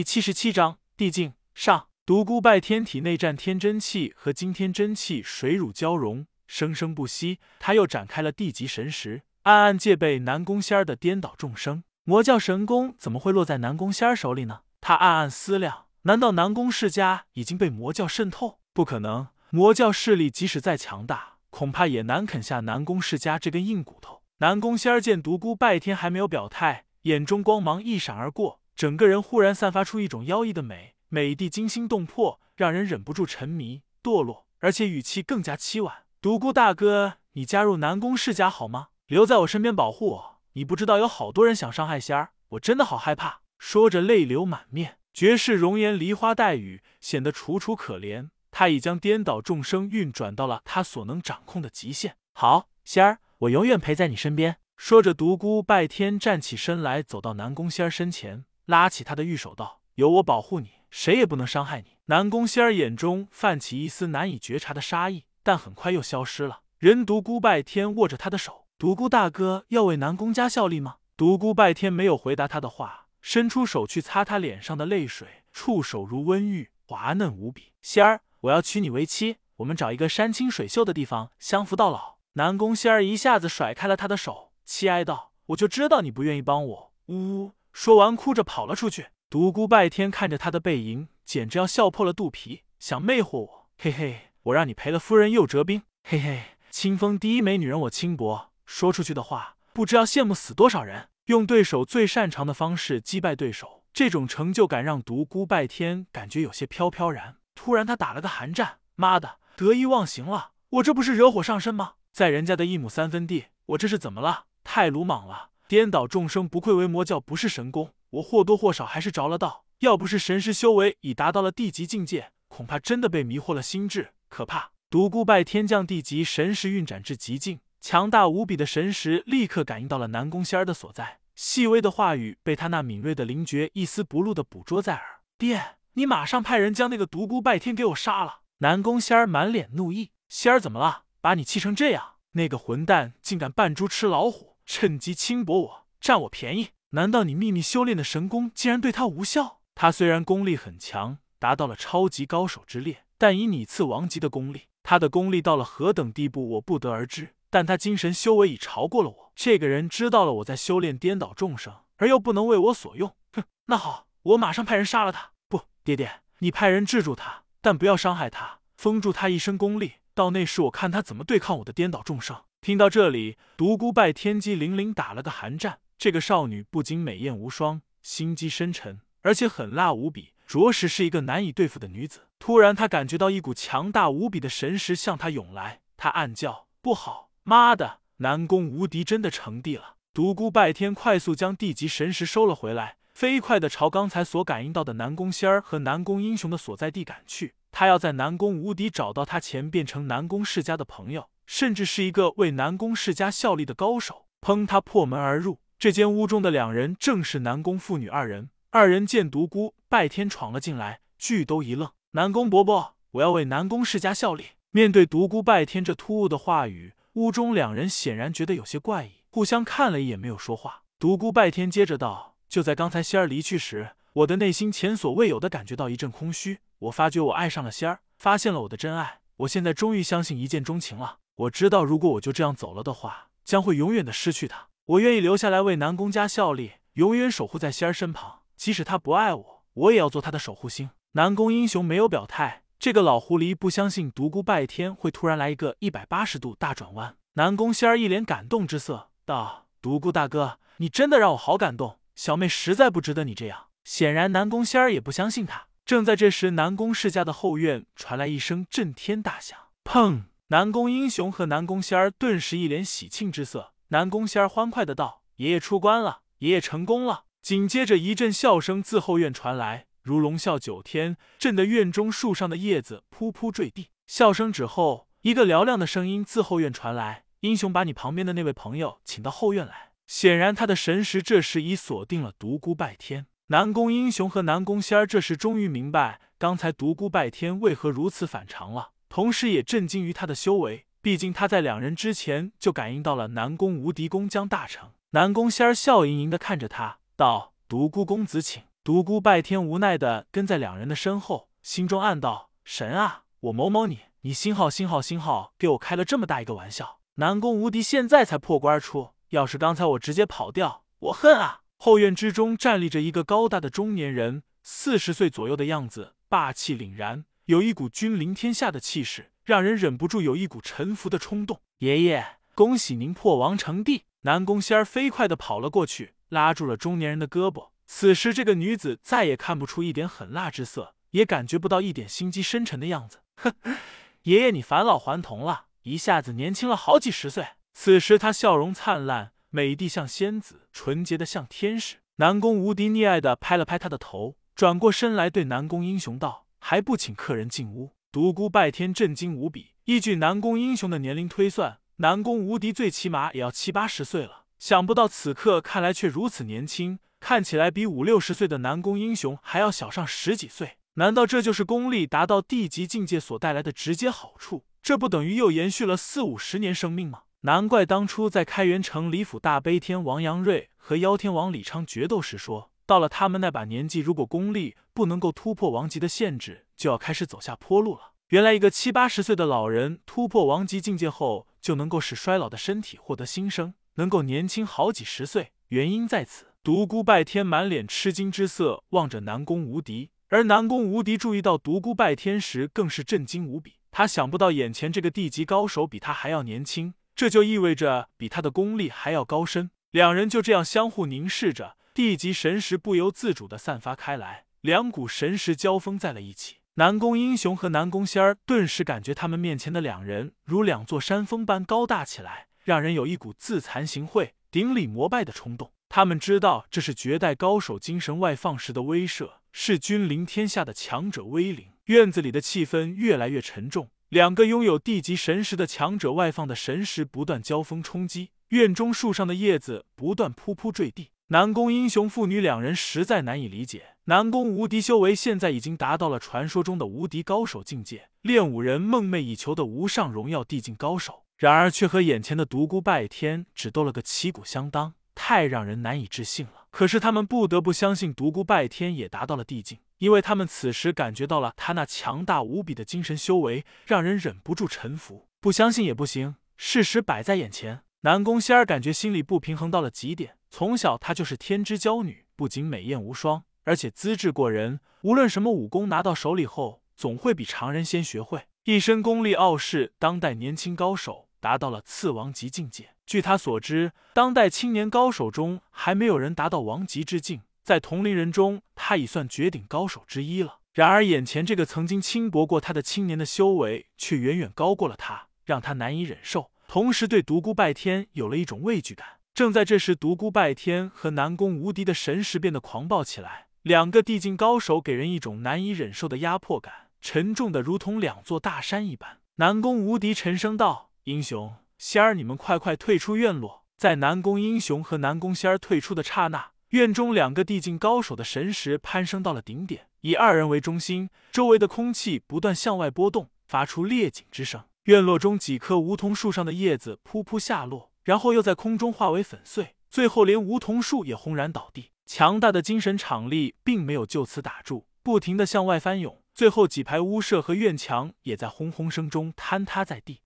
第七十七章地境上。独孤拜天体内战天真气和惊天真气水乳交融，生生不息。他又展开了地级神识，暗暗戒备南宫仙儿的颠倒众生。魔教神功怎么会落在南宫仙儿手里呢？他暗暗思量：难道南宫世家已经被魔教渗透？不可能，魔教势力即使再强大，恐怕也难啃下南宫世家这根硬骨头。南宫仙儿见独孤拜天还没有表态，眼中光芒一闪而过。整个人忽然散发出一种妖异的美，美的惊心动魄，让人忍不住沉迷堕落，而且语气更加凄婉。独孤大哥，你加入南宫世家好吗？留在我身边保护我。你不知道有好多人想伤害仙儿，我真的好害怕。说着泪流满面，绝世容颜梨花带雨，显得楚楚可怜。他已将颠倒众生运转到了他所能掌控的极限。好，仙儿，我永远陪在你身边。说着，独孤拜天站起身来，走到南宫仙儿身前。拉起他的玉手道：“有我保护你，谁也不能伤害你。”南宫仙儿眼中泛起一丝难以觉察的杀意，但很快又消失了。人独孤拜天握着他的手：“独孤大哥要为南宫家效力吗？”独孤拜天没有回答他的话，伸出手去擦他脸上的泪水，触手如温玉，滑嫩无比。仙儿，我要娶你为妻，我们找一个山清水秀的地方相扶到老。南宫仙儿一下子甩开了他的手，凄哀道：“我就知道你不愿意帮我。”呜呜。说完，哭着跑了出去。独孤拜天看着他的背影，简直要笑破了肚皮，想魅惑我，嘿嘿，我让你赔了夫人又折兵，嘿嘿，清风第一美女人我轻薄，说出去的话，不知要羡慕死多少人。用对手最擅长的方式击败对手，这种成就感让独孤拜天感觉有些飘飘然。突然，他打了个寒战，妈的，得意忘形了，我这不是惹火上身吗？在人家的一亩三分地，我这是怎么了？太鲁莽了。颠倒众生，不愧为魔教，不是神功，我或多或少还是着了道。要不是神识修为已达到了地级境界，恐怕真的被迷惑了心智。可怕！独孤拜天将地级神识运转至极境，强大无比的神识立刻感应到了南宫仙儿的所在。细微的话语被他那敏锐的灵觉一丝不漏的捕捉在耳。爹，你马上派人将那个独孤拜天给我杀了！南宫仙儿满脸怒意：仙儿怎么了？把你气成这样？那个混蛋竟敢扮猪吃老虎！趁机轻薄我，占我便宜？难道你秘密修炼的神功竟然对他无效？他虽然功力很强，达到了超级高手之列，但以你次王级的功力，他的功力到了何等地步，我不得而知。但他精神修为已超过了我。这个人知道了我在修炼颠倒众生，而又不能为我所用。哼，那好，我马上派人杀了他。不，爹爹，你派人制住他，但不要伤害他，封住他一身功力。到那时，我看他怎么对抗我的颠倒众生。听到这里，独孤拜天机灵灵打了个寒战。这个少女不仅美艳无双，心机深沉，而且狠辣无比，着实是一个难以对付的女子。突然，他感觉到一股强大无比的神识向他涌来，他暗叫：“不好，妈的，南宫无敌真的成帝了！”独孤拜天快速将地级神识收了回来，飞快的朝刚才所感应到的南宫仙儿和南宫英雄的所在地赶去。他要在南宫无敌找到他前，变成南宫世家的朋友。甚至是一个为南宫世家效力的高手。砰！他破门而入，这间屋中的两人正是南宫父女二人。二人见独孤拜天闯了进来，俱都一愣。南宫伯伯，我要为南宫世家效力。面对独孤拜天这突兀的话语，屋中两人显然觉得有些怪异，互相看了一眼，没有说话。独孤拜天接着道：“就在刚才仙儿离去时，我的内心前所未有的感觉到一阵空虚。我发觉我爱上了仙儿，发现了我的真爱。我现在终于相信一见钟情了。”我知道，如果我就这样走了的话，将会永远的失去他。我愿意留下来为南宫家效力，永远守护在仙儿身旁。即使他不爱我，我也要做他的守护星。南宫英雄没有表态，这个老狐狸不相信独孤拜天会突然来一个一百八十度大转弯。南宫仙儿一脸感动之色道：“独孤大哥，你真的让我好感动，小妹实在不值得你这样。”显然，南宫仙儿也不相信他。正在这时，南宫世家的后院传来一声震天大响，砰！南宫英雄和南宫仙儿顿时一脸喜庆之色。南宫仙儿欢快的道：“爷爷出关了，爷爷成功了。”紧接着一阵笑声自后院传来，如龙啸九天，震得院中树上的叶子噗噗坠地。笑声止后，一个嘹亮的声音自后院传来：“英雄，把你旁边的那位朋友请到后院来。”显然，他的神识这时已锁定了独孤拜天。南宫英雄和南宫仙儿这时终于明白，刚才独孤拜天为何如此反常了。同时也震惊于他的修为，毕竟他在两人之前就感应到了南宫无敌功将大成。南宫仙儿笑盈盈的看着他，道：“独孤公子请。”独孤拜天无奈的跟在两人的身后，心中暗道：神啊，我某某你，你星号星号星号，给我开了这么大一个玩笑！南宫无敌现在才破关而出，要是刚才我直接跑掉，我恨啊！后院之中站立着一个高大的中年人，四十岁左右的样子，霸气凛然，有一股君临天下的气势，让人忍不住有一股臣服的冲动。爷爷，恭喜您破王成帝！南宫仙儿飞快的跑了过去，拉住了中年人的胳膊。此时，这个女子再也看不出一点狠辣之色，也感觉不到一点心机深沉的样子。哼，爷爷，你返老还童了，一下子年轻了好几十岁。此时，她笑容灿烂。美的像仙子，纯洁的像天使。南宫无敌溺爱的拍了拍他的头，转过身来对南宫英雄道：“还不请客人进屋。”独孤拜天震惊无比，依据南宫英雄的年龄推算，南宫无敌最起码也要七八十岁了。想不到此刻看来却如此年轻，看起来比五六十岁的南宫英雄还要小上十几岁。难道这就是功力达到地级境界所带来的直接好处？这不等于又延续了四五十年生命吗？难怪当初在开元城李府大悲天王杨瑞和妖天王李昌决斗时说，到了他们那把年纪，如果功力不能够突破王级的限制，就要开始走下坡路了。原来一个七八十岁的老人突破王级境界后，就能够使衰老的身体获得新生，能够年轻好几十岁。原因在此。独孤拜天满脸吃惊之色望着南宫无敌，而南宫无敌注意到独孤拜天时，更是震惊无比。他想不到眼前这个地级高手比他还要年轻。这就意味着比他的功力还要高深。两人就这样相互凝视着，地级神识不由自主的散发开来，两股神识交锋在了一起。南宫英雄和南宫仙儿顿时感觉他们面前的两人如两座山峰般高大起来，让人有一股自惭形秽、顶礼膜拜的冲动。他们知道这是绝代高手精神外放时的威慑，是君临天下的强者威灵。院子里的气氛越来越沉重。两个拥有地级神识的强者外放的神识不断交锋冲击，院中树上的叶子不断噗噗坠地。南宫英雄父女两人实在难以理解，南宫无敌修为现在已经达到了传说中的无敌高手境界，练武人梦寐以求的无上荣耀地境高手，然而却和眼前的独孤拜天只斗了个旗鼓相当，太让人难以置信了。可是他们不得不相信独孤拜天也达到了地境。因为他们此时感觉到了他那强大无比的精神修为，让人忍不住臣服。不相信也不行，事实摆在眼前。南宫仙儿感觉心里不平衡到了极点。从小她就是天之娇女，不仅美艳无双，而且资质过人。无论什么武功拿到手里后，总会比常人先学会。一身功力傲视当代年轻高手，达到了次王级境界。据他所知，当代青年高手中还没有人达到王级之境。在同龄人中，他已算绝顶高手之一了。然而，眼前这个曾经轻薄过他的青年的修为，却远远高过了他，让他难以忍受。同时，对独孤拜天有了一种畏惧感。正在这时，独孤拜天和南宫无敌的神识变得狂暴起来。两个地境高手给人一种难以忍受的压迫感，沉重的如同两座大山一般。南宫无敌沉声道：“英雄仙儿，你们快快退出院落。”在南宫英雄和南宫仙儿退出的刹那。院中两个地境高手的神识攀升到了顶点，以二人为中心，周围的空气不断向外波动，发出裂紧之声。院落中几棵梧桐树上的叶子噗噗下落，然后又在空中化为粉碎，最后连梧桐树也轰然倒地。强大的精神场力并没有就此打住，不停的向外翻涌，最后几排屋舍和院墙也在轰轰声中坍塌在地。